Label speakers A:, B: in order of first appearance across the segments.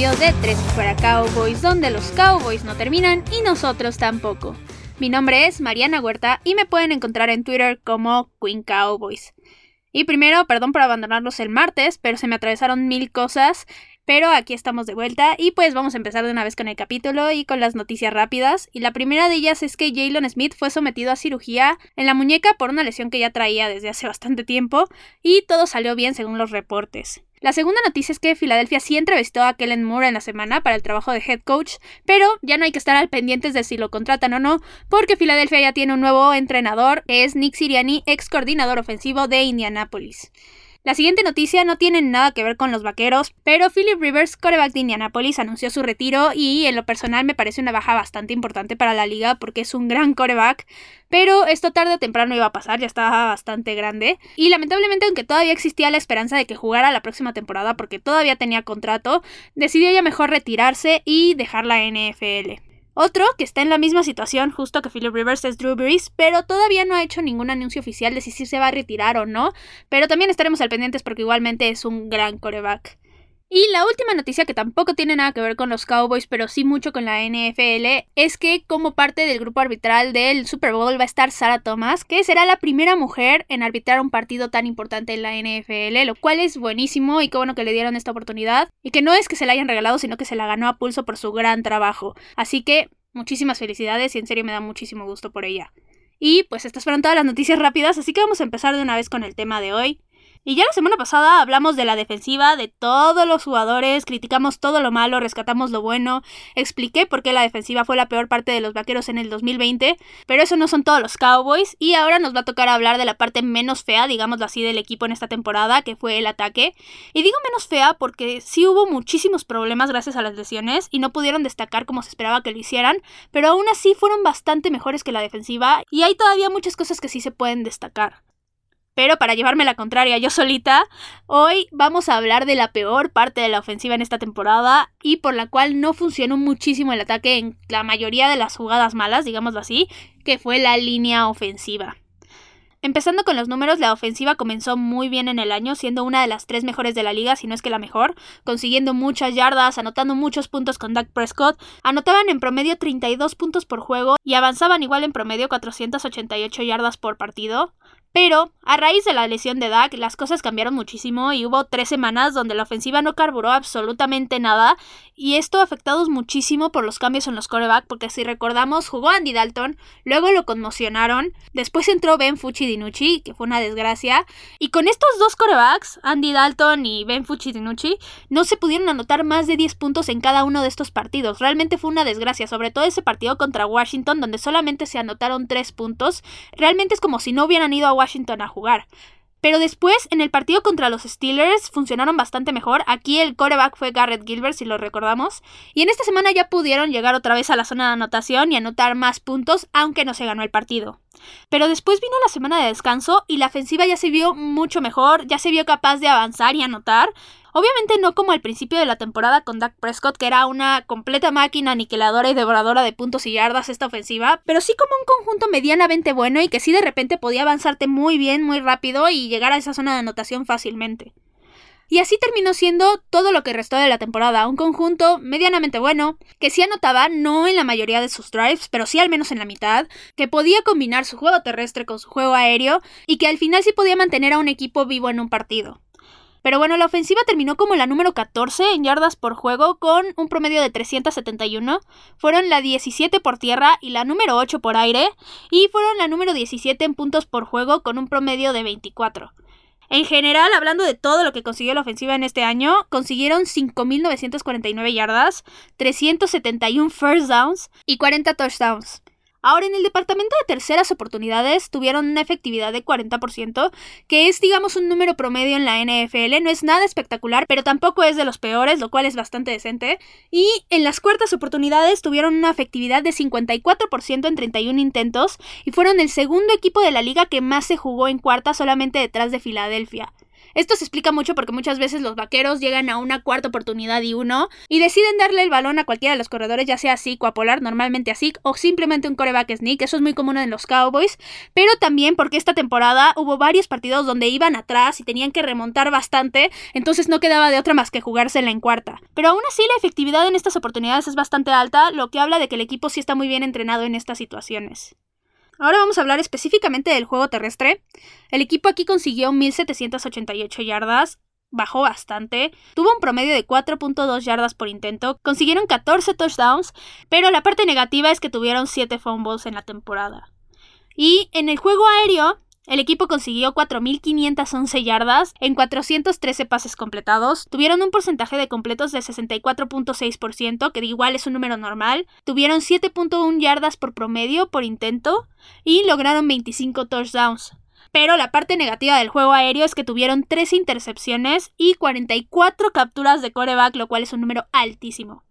A: de Tres fuera Cowboys, donde los Cowboys no terminan y nosotros tampoco. Mi nombre es Mariana Huerta y me pueden encontrar en Twitter como Queen Cowboys. Y primero, perdón por abandonarlos el martes, pero se me atravesaron mil cosas pero aquí estamos de vuelta y pues vamos a empezar de una vez con el capítulo y con las noticias rápidas. Y la primera de ellas es que Jalen Smith fue sometido a cirugía en la muñeca por una lesión que ya traía desde hace bastante tiempo y todo salió bien según los reportes. La segunda noticia es que Filadelfia sí entrevistó a Kellen Moore en la semana para el trabajo de head coach, pero ya no hay que estar al pendientes de si lo contratan o no, porque Filadelfia ya tiene un nuevo entrenador, que es Nick Siriani, ex coordinador ofensivo de Indianapolis. La siguiente noticia no tiene nada que ver con los vaqueros, pero Philip Rivers, coreback de Indianapolis, anunció su retiro y en lo personal me parece una baja bastante importante para la liga porque es un gran coreback, pero esto tarde o temprano iba a pasar, ya estaba bastante grande y lamentablemente aunque todavía existía la esperanza de que jugara la próxima temporada porque todavía tenía contrato, decidió ya mejor retirarse y dejar la NFL. Otro que está en la misma situación justo que Philip Rivers es Drew Brees, pero todavía no ha hecho ningún anuncio oficial de si se va a retirar o no, pero también estaremos al pendientes porque igualmente es un gran coreback. Y la última noticia que tampoco tiene nada que ver con los Cowboys, pero sí mucho con la NFL, es que como parte del grupo arbitral del Super Bowl va a estar Sarah Thomas, que será la primera mujer en arbitrar un partido tan importante en la NFL, lo cual es buenísimo y qué bueno que le dieron esta oportunidad, y que no es que se la hayan regalado, sino que se la ganó a pulso por su gran trabajo. Así que muchísimas felicidades y en serio me da muchísimo gusto por ella. Y pues estas fueron todas las noticias rápidas, así que vamos a empezar de una vez con el tema de hoy. Y ya la semana pasada hablamos de la defensiva, de todos los jugadores, criticamos todo lo malo, rescatamos lo bueno, expliqué por qué la defensiva fue la peor parte de los vaqueros en el 2020, pero eso no son todos los Cowboys, y ahora nos va a tocar hablar de la parte menos fea, digámoslo así, del equipo en esta temporada, que fue el ataque. Y digo menos fea porque sí hubo muchísimos problemas gracias a las lesiones y no pudieron destacar como se esperaba que lo hicieran, pero aún así fueron bastante mejores que la defensiva, y hay todavía muchas cosas que sí se pueden destacar. Pero para llevarme la contraria yo solita, hoy vamos a hablar de la peor parte de la ofensiva en esta temporada y por la cual no funcionó muchísimo el ataque en la mayoría de las jugadas malas, digámoslo así, que fue la línea ofensiva. Empezando con los números, la ofensiva comenzó muy bien en el año, siendo una de las tres mejores de la liga, si no es que la mejor, consiguiendo muchas yardas, anotando muchos puntos con Dak Prescott, anotaban en promedio 32 puntos por juego y avanzaban igual en promedio 488 yardas por partido. Pero, a raíz de la lesión de Dak, las cosas cambiaron muchísimo y hubo tres semanas donde la ofensiva no carburó absolutamente nada, y esto afectados muchísimo por los cambios en los coreback, porque si recordamos, jugó Andy Dalton, luego lo conmocionaron, después entró Ben Fucci Dinucci, que fue una desgracia, y con estos dos corebacks, Andy Dalton y Ben Fucci Dinucci, no se pudieron anotar más de 10 puntos en cada uno de estos partidos. Realmente fue una desgracia, sobre todo ese partido contra Washington, donde solamente se anotaron 3 puntos. Realmente es como si no hubieran ido a Washington a jugar. Pero después, en el partido contra los Steelers, funcionaron bastante mejor. Aquí el coreback fue Garrett Gilbert, si lo recordamos. Y en esta semana ya pudieron llegar otra vez a la zona de anotación y anotar más puntos, aunque no se ganó el partido. Pero después vino la semana de descanso y la ofensiva ya se vio mucho mejor, ya se vio capaz de avanzar y anotar. Obviamente no como al principio de la temporada con Dak Prescott, que era una completa máquina aniquiladora y devoradora de puntos y yardas esta ofensiva, pero sí como un conjunto medianamente bueno y que sí de repente podía avanzarte muy bien, muy rápido y llegar a esa zona de anotación fácilmente. Y así terminó siendo todo lo que restó de la temporada, un conjunto medianamente bueno, que sí anotaba no en la mayoría de sus drives, pero sí al menos en la mitad, que podía combinar su juego terrestre con su juego aéreo y que al final sí podía mantener a un equipo vivo en un partido. Pero bueno, la ofensiva terminó como la número 14 en yardas por juego con un promedio de 371. Fueron la 17 por tierra y la número 8 por aire. Y fueron la número 17 en puntos por juego con un promedio de 24. En general, hablando de todo lo que consiguió la ofensiva en este año, consiguieron 5.949 yardas, 371 first downs y 40 touchdowns. Ahora, en el departamento de terceras oportunidades tuvieron una efectividad de 40%, que es, digamos, un número promedio en la NFL. No es nada espectacular, pero tampoco es de los peores, lo cual es bastante decente. Y en las cuartas oportunidades tuvieron una efectividad de 54% en 31 intentos y fueron el segundo equipo de la liga que más se jugó en cuarta solamente detrás de Filadelfia. Esto se explica mucho porque muchas veces los vaqueros llegan a una cuarta oportunidad y uno y deciden darle el balón a cualquiera de los corredores, ya sea Zeke o a Polar, normalmente a o simplemente un coreback sneak. Eso es muy común en los Cowboys, pero también porque esta temporada hubo varios partidos donde iban atrás y tenían que remontar bastante, entonces no quedaba de otra más que jugársela en cuarta. Pero aún así la efectividad en estas oportunidades es bastante alta, lo que habla de que el equipo sí está muy bien entrenado en estas situaciones. Ahora vamos a hablar específicamente del juego terrestre. El equipo aquí consiguió 1788 yardas, bajó bastante, tuvo un promedio de 4.2 yardas por intento, consiguieron 14 touchdowns, pero la parte negativa es que tuvieron 7 fumbles en la temporada. Y en el juego aéreo, el equipo consiguió 4.511 yardas en 413 pases completados, tuvieron un porcentaje de completos de 64.6%, que igual es un número normal, tuvieron 7.1 yardas por promedio por intento y lograron 25 touchdowns. Pero la parte negativa del juego aéreo es que tuvieron 3 intercepciones y 44 capturas de coreback, lo cual es un número altísimo.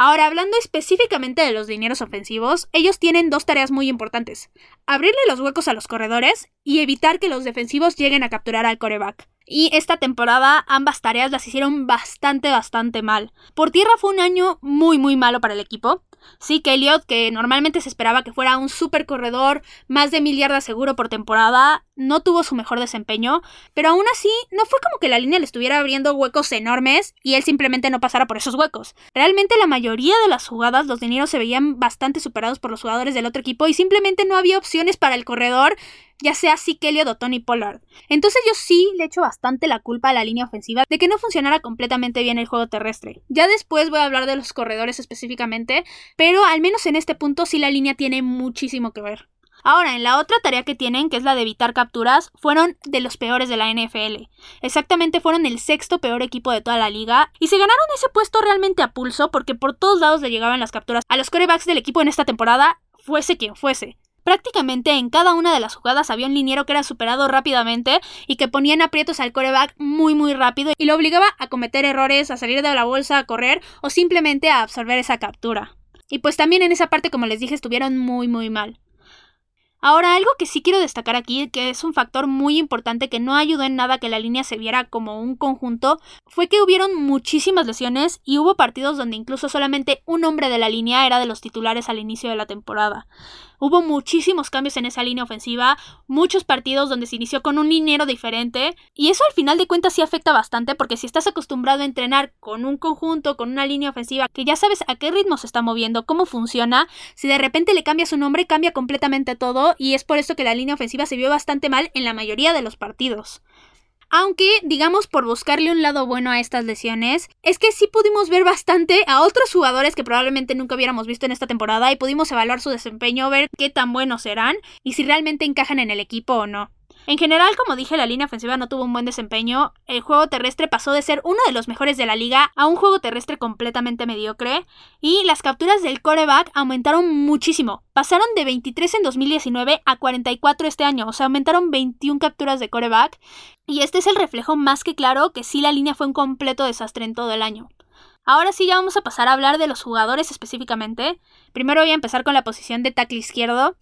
A: Ahora, hablando específicamente de los dineros ofensivos, ellos tienen dos tareas muy importantes. Abrirle los huecos a los corredores y evitar que los defensivos lleguen a capturar al coreback. Y esta temporada ambas tareas las hicieron bastante, bastante mal. Por tierra fue un año muy, muy malo para el equipo. Sí, que Elliot, que normalmente se esperaba que fuera un super corredor, más de mil yardas seguro por temporada, no tuvo su mejor desempeño, pero aún así no fue como que la línea le estuviera abriendo huecos enormes y él simplemente no pasara por esos huecos. Realmente la mayoría de las jugadas los dineros se veían bastante superados por los jugadores del otro equipo y simplemente no había opciones para el corredor ya sea Kelly o Tony Pollard. Entonces yo sí le echo bastante la culpa a la línea ofensiva de que no funcionara completamente bien el juego terrestre. Ya después voy a hablar de los corredores específicamente, pero al menos en este punto sí la línea tiene muchísimo que ver. Ahora, en la otra tarea que tienen, que es la de evitar capturas, fueron de los peores de la NFL. Exactamente fueron el sexto peor equipo de toda la liga y se ganaron ese puesto realmente a pulso porque por todos lados le llegaban las capturas a los corebacks del equipo en esta temporada, fuese quien fuese. Prácticamente en cada una de las jugadas había un liniero que era superado rápidamente y que ponía en aprietos al coreback muy muy rápido y lo obligaba a cometer errores, a salir de la bolsa, a correr o simplemente a absorber esa captura. Y pues también en esa parte, como les dije, estuvieron muy muy mal. Ahora, algo que sí quiero destacar aquí, que es un factor muy importante que no ayudó en nada que la línea se viera como un conjunto, fue que hubieron muchísimas lesiones y hubo partidos donde incluso solamente un hombre de la línea era de los titulares al inicio de la temporada. Hubo muchísimos cambios en esa línea ofensiva, muchos partidos donde se inició con un liniero diferente, y eso al final de cuentas sí afecta bastante porque si estás acostumbrado a entrenar con un conjunto, con una línea ofensiva, que ya sabes a qué ritmo se está moviendo, cómo funciona, si de repente le cambias su nombre cambia completamente todo y es por eso que la línea ofensiva se vio bastante mal en la mayoría de los partidos. Aunque, digamos, por buscarle un lado bueno a estas lesiones, es que sí pudimos ver bastante a otros jugadores que probablemente nunca hubiéramos visto en esta temporada y pudimos evaluar su desempeño, ver qué tan buenos serán y si realmente encajan en el equipo o no. En general, como dije, la línea ofensiva no tuvo un buen desempeño. El juego terrestre pasó de ser uno de los mejores de la liga a un juego terrestre completamente mediocre. Y las capturas del coreback aumentaron muchísimo. Pasaron de 23 en 2019 a 44 este año. O sea, aumentaron 21 capturas de coreback. Y este es el reflejo más que claro que sí la línea fue un completo desastre en todo el año. Ahora sí ya vamos a pasar a hablar de los jugadores específicamente. Primero voy a empezar con la posición de tackle izquierdo.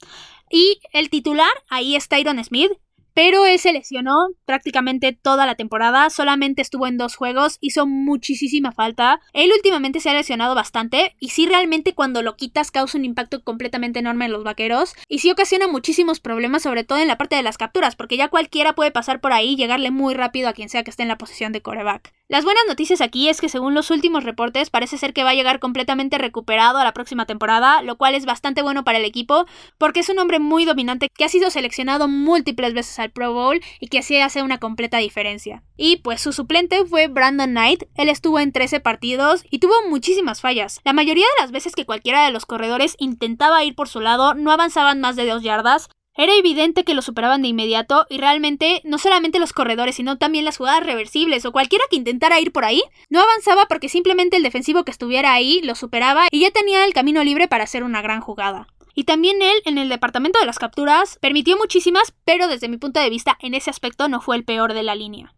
A: Y el titular ahí es Tyron Smith, pero él se lesionó prácticamente toda la temporada, solamente estuvo en dos juegos, hizo muchísima falta. Él últimamente se ha lesionado bastante y sí realmente cuando lo quitas causa un impacto completamente enorme en los vaqueros y sí ocasiona muchísimos problemas, sobre todo en la parte de las capturas, porque ya cualquiera puede pasar por ahí y llegarle muy rápido a quien sea que esté en la posición de coreback. Las buenas noticias aquí es que según los últimos reportes parece ser que va a llegar completamente recuperado a la próxima temporada, lo cual es bastante bueno para el equipo porque es un hombre muy dominante que ha sido seleccionado múltiples veces al Pro Bowl y que así hace una completa diferencia. Y pues su suplente fue Brandon Knight, él estuvo en 13 partidos y tuvo muchísimas fallas. La mayoría de las veces que cualquiera de los corredores intentaba ir por su lado no avanzaban más de 2 yardas, era evidente que lo superaban de inmediato y realmente no solamente los corredores, sino también las jugadas reversibles o cualquiera que intentara ir por ahí, no avanzaba porque simplemente el defensivo que estuviera ahí lo superaba y ya tenía el camino libre para hacer una gran jugada. Y también él, en el departamento de las capturas, permitió muchísimas, pero desde mi punto de vista, en ese aspecto no fue el peor de la línea.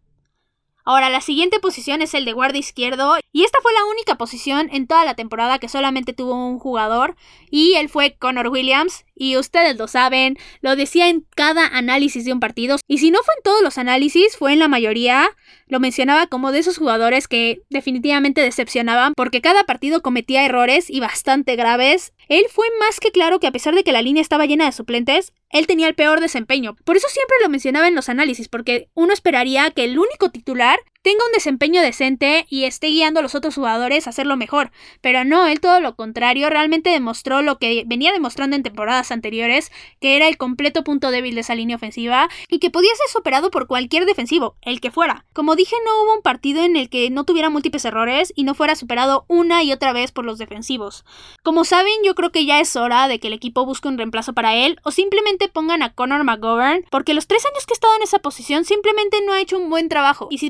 A: Ahora, la siguiente posición es el de guardia izquierdo y esta fue la única posición en toda la temporada que solamente tuvo un jugador y él fue Connor Williams y ustedes lo saben, lo decía en cada análisis de un partido y si no fue en todos los análisis, fue en la mayoría, lo mencionaba como de esos jugadores que definitivamente decepcionaban porque cada partido cometía errores y bastante graves. Él fue más que claro que a pesar de que la línea estaba llena de suplentes, él tenía el peor desempeño. Por eso siempre lo mencionaba en los análisis, porque uno esperaría que el único titular tenga un desempeño decente y esté guiando a los otros jugadores a hacerlo mejor. Pero no, él todo lo contrario, realmente demostró lo que venía demostrando en temporadas anteriores, que era el completo punto débil de esa línea ofensiva y que podía ser superado por cualquier defensivo, el que fuera. Como dije, no hubo un partido en el que no tuviera múltiples errores y no fuera superado una y otra vez por los defensivos. Como saben, yo creo que ya es hora de que el equipo busque un reemplazo para él o simplemente pongan a Connor McGovern, porque los tres años que he estado en esa posición simplemente no ha hecho un buen trabajo. Y si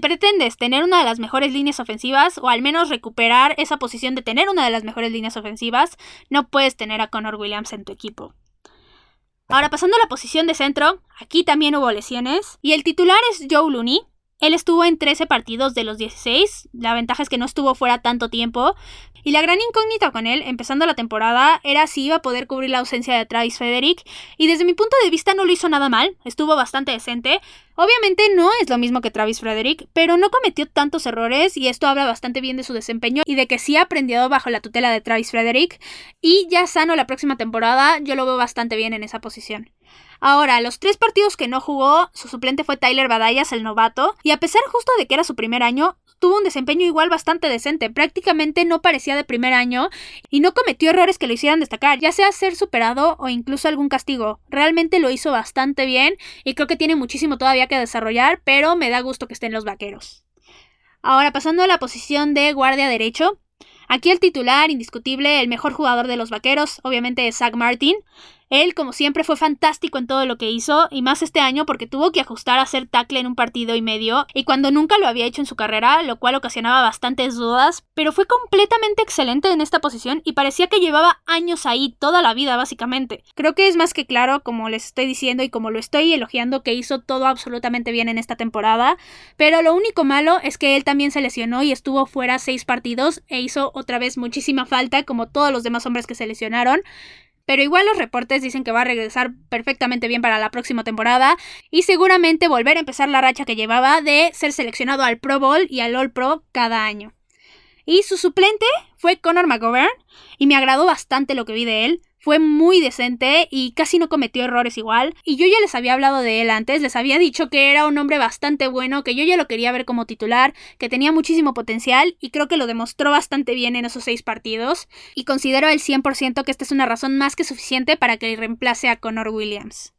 A: tener una de las mejores líneas ofensivas, o al menos recuperar esa posición de tener una de las mejores líneas ofensivas, no puedes tener a Connor Williams en tu equipo. Ahora pasando a la posición de centro, aquí también hubo lesiones, y el titular es Joe Looney, él estuvo en 13 partidos de los 16, la ventaja es que no estuvo fuera tanto tiempo, y la gran incógnita con él, empezando la temporada, era si iba a poder cubrir la ausencia de Travis Frederick, y desde mi punto de vista no lo hizo nada mal, estuvo bastante decente. Obviamente no es lo mismo que Travis Frederick, pero no cometió tantos errores, y esto habla bastante bien de su desempeño y de que sí ha aprendido bajo la tutela de Travis Frederick, y ya sano la próxima temporada, yo lo veo bastante bien en esa posición. Ahora, los tres partidos que no jugó, su suplente fue Tyler Badayas, el novato, y a pesar justo de que era su primer año, tuvo un desempeño igual bastante decente, prácticamente no parecía de primer año y no cometió errores que lo hicieran destacar, ya sea ser superado o incluso algún castigo. Realmente lo hizo bastante bien y creo que tiene muchísimo todavía que desarrollar, pero me da gusto que estén los vaqueros. Ahora pasando a la posición de guardia derecho, Aquí el titular, indiscutible, el mejor jugador de los vaqueros, obviamente es Zach Martin. Él, como siempre, fue fantástico en todo lo que hizo, y más este año porque tuvo que ajustar a hacer tackle en un partido y medio, y cuando nunca lo había hecho en su carrera, lo cual ocasionaba bastantes dudas, pero fue completamente excelente en esta posición y parecía que llevaba años ahí, toda la vida, básicamente. Creo que es más que claro, como les estoy diciendo y como lo estoy elogiando, que hizo todo absolutamente bien en esta temporada, pero lo único malo es que él también se lesionó y estuvo fuera seis partidos e hizo otra vez muchísima falta, como todos los demás hombres que se lesionaron pero igual los reportes dicen que va a regresar perfectamente bien para la próxima temporada y seguramente volver a empezar la racha que llevaba de ser seleccionado al Pro Bowl y al All Pro cada año. Y su suplente fue Conor McGovern y me agradó bastante lo que vi de él. Fue muy decente y casi no cometió errores igual. Y yo ya les había hablado de él antes, les había dicho que era un hombre bastante bueno, que yo ya lo quería ver como titular, que tenía muchísimo potencial y creo que lo demostró bastante bien en esos seis partidos. Y considero al 100% que esta es una razón más que suficiente para que reemplace a Connor Williams.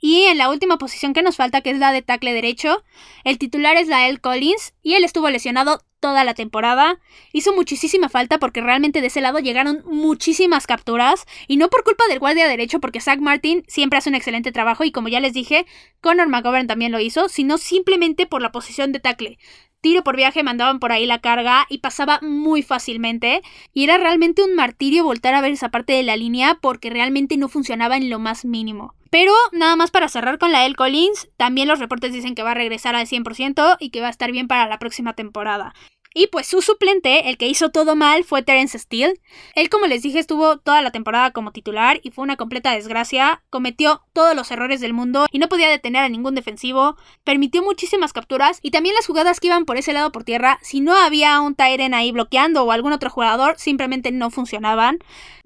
A: Y en la última posición que nos falta, que es la de tackle derecho, el titular es Lael Collins y él estuvo lesionado toda la temporada. Hizo muchísima falta porque realmente de ese lado llegaron muchísimas capturas. Y no por culpa del guardia derecho, porque Zach Martin siempre hace un excelente trabajo. Y como ya les dije, Conor McGovern también lo hizo, sino simplemente por la posición de tackle. Tiro por viaje mandaban por ahí la carga y pasaba muy fácilmente. Y era realmente un martirio voltar a ver esa parte de la línea porque realmente no funcionaba en lo más mínimo. Pero nada más para cerrar con la L. Collins, también los reportes dicen que va a regresar al 100% y que va a estar bien para la próxima temporada. Y pues su suplente, el que hizo todo mal, fue Terence Steele. Él, como les dije, estuvo toda la temporada como titular y fue una completa desgracia. Cometió todos los errores del mundo y no podía detener a ningún defensivo. Permitió muchísimas capturas y también las jugadas que iban por ese lado por tierra, si no había un Tyren ahí bloqueando o algún otro jugador, simplemente no funcionaban.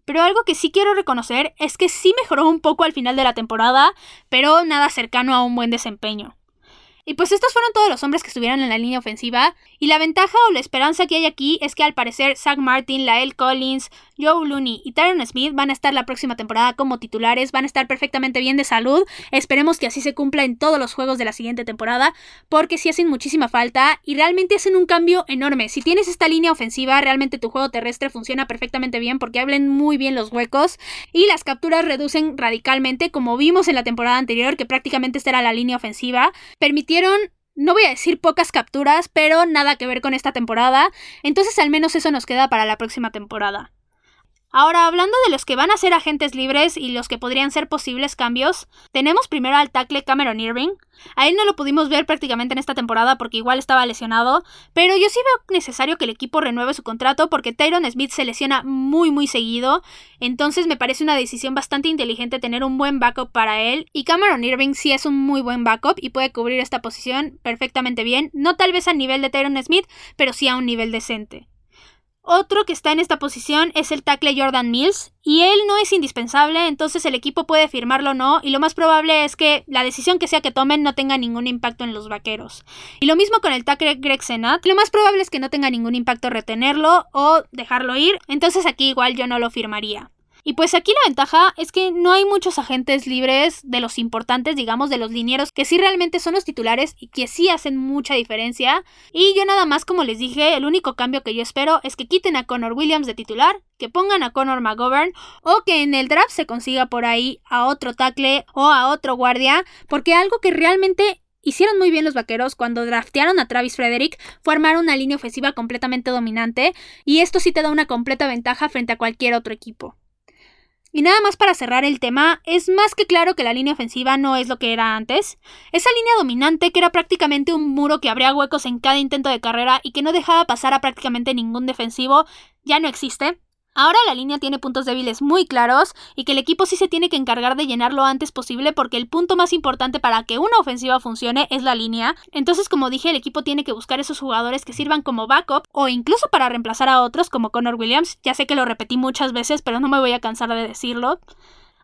A: Pero algo que sí quiero reconocer es que sí mejoró un poco al final de la temporada, pero nada cercano a un buen desempeño. Y pues estos fueron todos los hombres que estuvieron en la línea ofensiva. Y la ventaja o la esperanza que hay aquí es que al parecer Zach Martin, Lael Collins, Joe Looney y Tyron Smith van a estar la próxima temporada como titulares, van a estar perfectamente bien de salud. Esperemos que así se cumpla en todos los juegos de la siguiente temporada, porque sí hacen muchísima falta y realmente hacen un cambio enorme. Si tienes esta línea ofensiva, realmente tu juego terrestre funciona perfectamente bien porque hablen muy bien los huecos y las capturas reducen radicalmente, como vimos en la temporada anterior, que prácticamente esta era la línea ofensiva. Permitiendo no voy a decir pocas capturas, pero nada que ver con esta temporada, entonces al menos eso nos queda para la próxima temporada. Ahora, hablando de los que van a ser agentes libres y los que podrían ser posibles cambios, tenemos primero al tackle Cameron Irving. A él no lo pudimos ver prácticamente en esta temporada porque igual estaba lesionado, pero yo sí veo necesario que el equipo renueve su contrato porque Tyron Smith se lesiona muy muy seguido, entonces me parece una decisión bastante inteligente tener un buen backup para él y Cameron Irving sí es un muy buen backup y puede cubrir esta posición perfectamente bien, no tal vez a nivel de Tyron Smith, pero sí a un nivel decente. Otro que está en esta posición es el tackle Jordan Mills, y él no es indispensable, entonces el equipo puede firmarlo o no, y lo más probable es que la decisión que sea que tomen no tenga ningún impacto en los vaqueros. Y lo mismo con el tackle Greg Senat, lo más probable es que no tenga ningún impacto retenerlo o dejarlo ir, entonces aquí igual yo no lo firmaría. Y pues aquí la ventaja es que no hay muchos agentes libres de los importantes, digamos, de los linieros, que sí realmente son los titulares y que sí hacen mucha diferencia. Y yo nada más, como les dije, el único cambio que yo espero es que quiten a Connor Williams de titular, que pongan a Connor McGovern o que en el draft se consiga por ahí a otro tackle o a otro guardia, porque algo que realmente hicieron muy bien los vaqueros cuando draftearon a Travis Frederick fue armar una línea ofensiva completamente dominante y esto sí te da una completa ventaja frente a cualquier otro equipo. Y nada más para cerrar el tema, es más que claro que la línea ofensiva no es lo que era antes. Esa línea dominante, que era prácticamente un muro que abría huecos en cada intento de carrera y que no dejaba pasar a prácticamente ningún defensivo, ya no existe. Ahora la línea tiene puntos débiles muy claros y que el equipo sí se tiene que encargar de llenar lo antes posible porque el punto más importante para que una ofensiva funcione es la línea. Entonces, como dije, el equipo tiene que buscar esos jugadores que sirvan como backup o incluso para reemplazar a otros como Connor Williams. Ya sé que lo repetí muchas veces, pero no me voy a cansar de decirlo.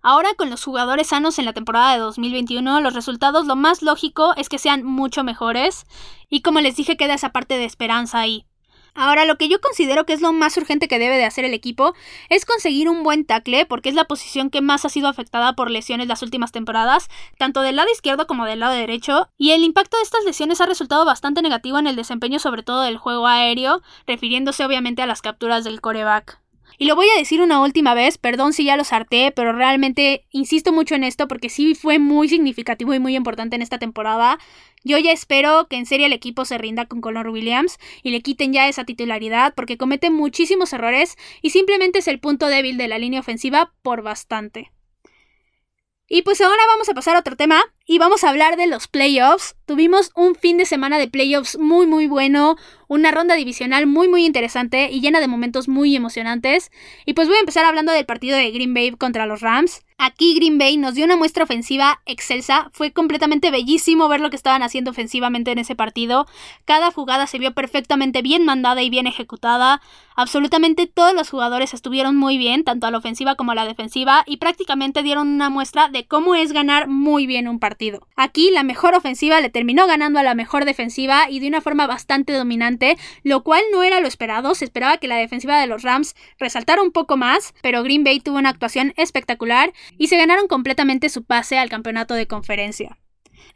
A: Ahora con los jugadores sanos en la temporada de 2021, los resultados lo más lógico es que sean mucho mejores. Y como les dije, queda esa parte de esperanza ahí. Ahora, lo que yo considero que es lo más urgente que debe de hacer el equipo es conseguir un buen tackle, porque es la posición que más ha sido afectada por lesiones las últimas temporadas, tanto del lado izquierdo como del lado derecho, y el impacto de estas lesiones ha resultado bastante negativo en el desempeño sobre todo del juego aéreo, refiriéndose obviamente a las capturas del coreback. Y lo voy a decir una última vez, perdón si ya lo harté, pero realmente insisto mucho en esto porque sí fue muy significativo y muy importante en esta temporada. Yo ya espero que en serio el equipo se rinda con Connor Williams y le quiten ya esa titularidad porque comete muchísimos errores y simplemente es el punto débil de la línea ofensiva por bastante. Y pues ahora vamos a pasar a otro tema y vamos a hablar de los playoffs. Tuvimos un fin de semana de playoffs muy muy bueno, una ronda divisional muy muy interesante y llena de momentos muy emocionantes. Y pues voy a empezar hablando del partido de Green Bay contra los Rams. Aquí Green Bay nos dio una muestra ofensiva excelsa. Fue completamente bellísimo ver lo que estaban haciendo ofensivamente en ese partido. Cada jugada se vio perfectamente bien mandada y bien ejecutada. Absolutamente todos los jugadores estuvieron muy bien, tanto a la ofensiva como a la defensiva, y prácticamente dieron una muestra de cómo es ganar muy bien un partido. Aquí la mejor ofensiva le terminó ganando a la mejor defensiva y de una forma bastante dominante, lo cual no era lo esperado. Se esperaba que la defensiva de los Rams resaltara un poco más, pero Green Bay tuvo una actuación espectacular y se ganaron completamente su pase al campeonato de conferencia.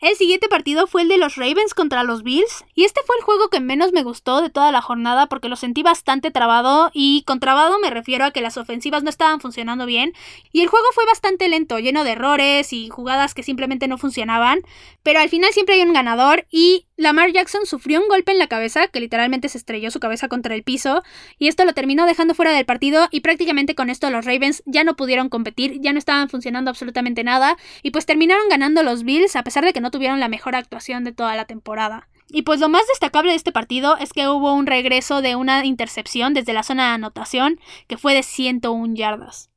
A: El siguiente partido fue el de los Ravens contra los Bills, y este fue el juego que menos me gustó de toda la jornada porque lo sentí bastante trabado, y con trabado me refiero a que las ofensivas no estaban funcionando bien, y el juego fue bastante lento, lleno de errores y jugadas que simplemente no funcionaban, pero al final siempre hay un ganador, y Lamar Jackson sufrió un golpe en la cabeza, que literalmente se estrelló su cabeza contra el piso, y esto lo terminó dejando fuera del partido, y prácticamente con esto los Ravens ya no pudieron competir, ya no estaban funcionando absolutamente nada, y pues terminaron ganando los Bills a pesar de que no tuvieron la mejor actuación de toda la temporada. Y pues lo más destacable de este partido es que hubo un regreso de una intercepción desde la zona de anotación que fue de 101 yardas.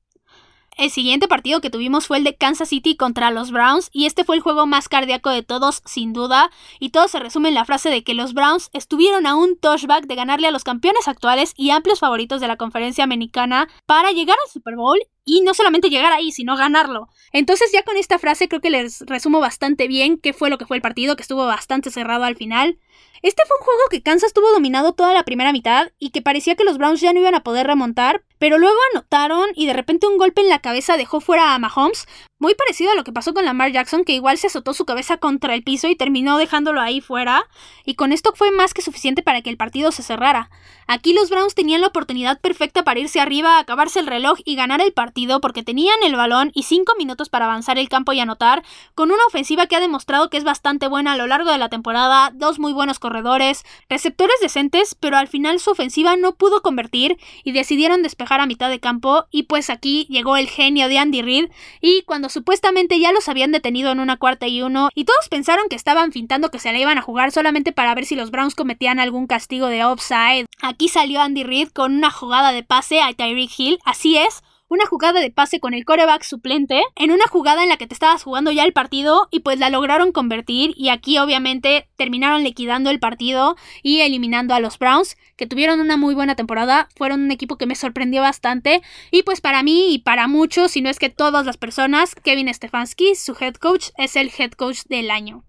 A: El siguiente partido que tuvimos fue el de Kansas City contra los Browns y este fue el juego más cardíaco de todos, sin duda, y todo se resume en la frase de que los Browns estuvieron a un touchback de ganarle a los campeones actuales y amplios favoritos de la conferencia americana para llegar al Super Bowl y no solamente llegar ahí, sino ganarlo. Entonces ya con esta frase creo que les resumo bastante bien qué fue lo que fue el partido, que estuvo bastante cerrado al final. Este fue un juego que Kansas tuvo dominado toda la primera mitad y que parecía que los Browns ya no iban a poder remontar, pero luego anotaron y de repente un golpe en la cabeza dejó fuera a Mahomes, Muy parecido a lo que pasó con Lamar Jackson, que igual se azotó su cabeza contra el piso y terminó dejándolo ahí fuera, y con esto fue más que suficiente para que el partido se cerrara. Aquí los Browns tenían la oportunidad perfecta para irse arriba, acabarse el reloj y ganar el partido porque tenían el balón y 5 minutos para avanzar el campo y anotar, con una ofensiva que ha demostrado que es bastante buena a lo largo de la temporada, dos muy buenos corredores, receptores decentes, pero al final su ofensiva no pudo convertir y decidieron despejar a mitad de campo y pues aquí llegó el genio de Andy Reid y cuando supuestamente ya los habían detenido en una cuarta y uno, y todos pensaron que estaban fintando que se la iban a jugar solamente para ver si los Browns cometían algún castigo de offside. Aquí salió Andy Reid con una jugada de pase a Tyreek Hill, así es, una jugada de pase con el coreback suplente en una jugada en la que te estabas jugando ya el partido y pues la lograron convertir y aquí obviamente terminaron liquidando el partido y eliminando a los Browns que tuvieron una muy buena temporada, fueron un equipo que me sorprendió bastante y pues para mí y para muchos, si no es que todas las personas, Kevin Stefanski, su head coach, es el head coach del año.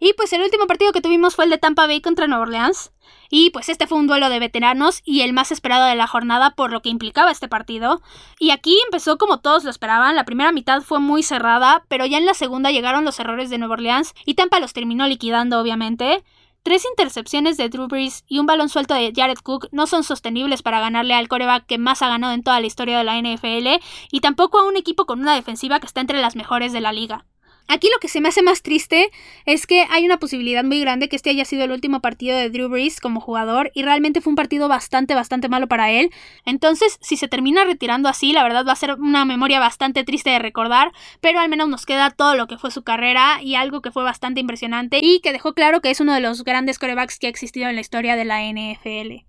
A: Y pues el último partido que tuvimos fue el de Tampa Bay contra Nueva Orleans. Y pues este fue un duelo de veteranos y el más esperado de la jornada por lo que implicaba este partido. Y aquí empezó como todos lo esperaban, la primera mitad fue muy cerrada, pero ya en la segunda llegaron los errores de Nueva Orleans y Tampa los terminó liquidando obviamente. Tres intercepciones de Drew Brees y un balón suelto de Jared Cook no son sostenibles para ganarle al coreback que más ha ganado en toda la historia de la NFL y tampoco a un equipo con una defensiva que está entre las mejores de la liga. Aquí lo que se me hace más triste es que hay una posibilidad muy grande que este haya sido el último partido de Drew Brees como jugador y realmente fue un partido bastante, bastante malo para él. Entonces, si se termina retirando así, la verdad va a ser una memoria bastante triste de recordar, pero al menos nos queda todo lo que fue su carrera y algo que fue bastante impresionante y que dejó claro que es uno de los grandes corebacks que ha existido en la historia de la NFL.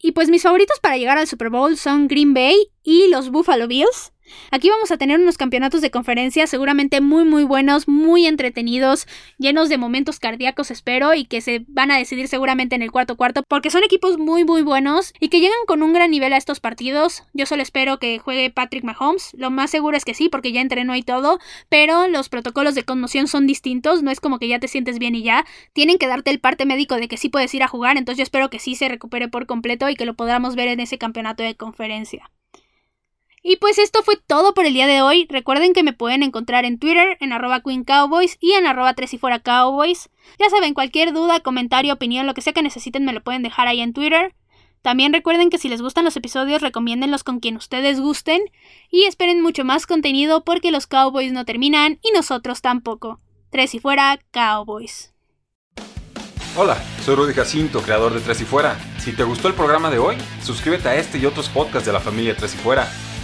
A: Y pues mis favoritos para llegar al Super Bowl son Green Bay y los Buffalo Bills. Aquí vamos a tener unos campeonatos de conferencia seguramente muy muy buenos, muy entretenidos, llenos de momentos cardíacos espero y que se van a decidir seguramente en el cuarto cuarto porque son equipos muy muy buenos y que llegan con un gran nivel a estos partidos. Yo solo espero que juegue Patrick Mahomes, lo más seguro es que sí porque ya entrenó y todo, pero los protocolos de conmoción son distintos, no es como que ya te sientes bien y ya, tienen que darte el parte médico de que sí puedes ir a jugar, entonces yo espero que sí se recupere por completo y que lo podamos ver en ese campeonato de conferencia. Y pues esto fue todo por el día de hoy. Recuerden que me pueden encontrar en Twitter, en arroba Queen Cowboys y en arroba tres y fuera Cowboys. Ya saben, cualquier duda, comentario, opinión, lo que sea que necesiten me lo pueden dejar ahí en Twitter. También recuerden que si les gustan los episodios, recomiéndenlos con quien ustedes gusten. Y esperen mucho más contenido porque los Cowboys no terminan y nosotros tampoco. Tres y fuera Cowboys.
B: Hola, soy Rudy Jacinto, creador de Tres y Fuera. Si te gustó el programa de hoy, suscríbete a este y otros podcasts de la familia Tres y Fuera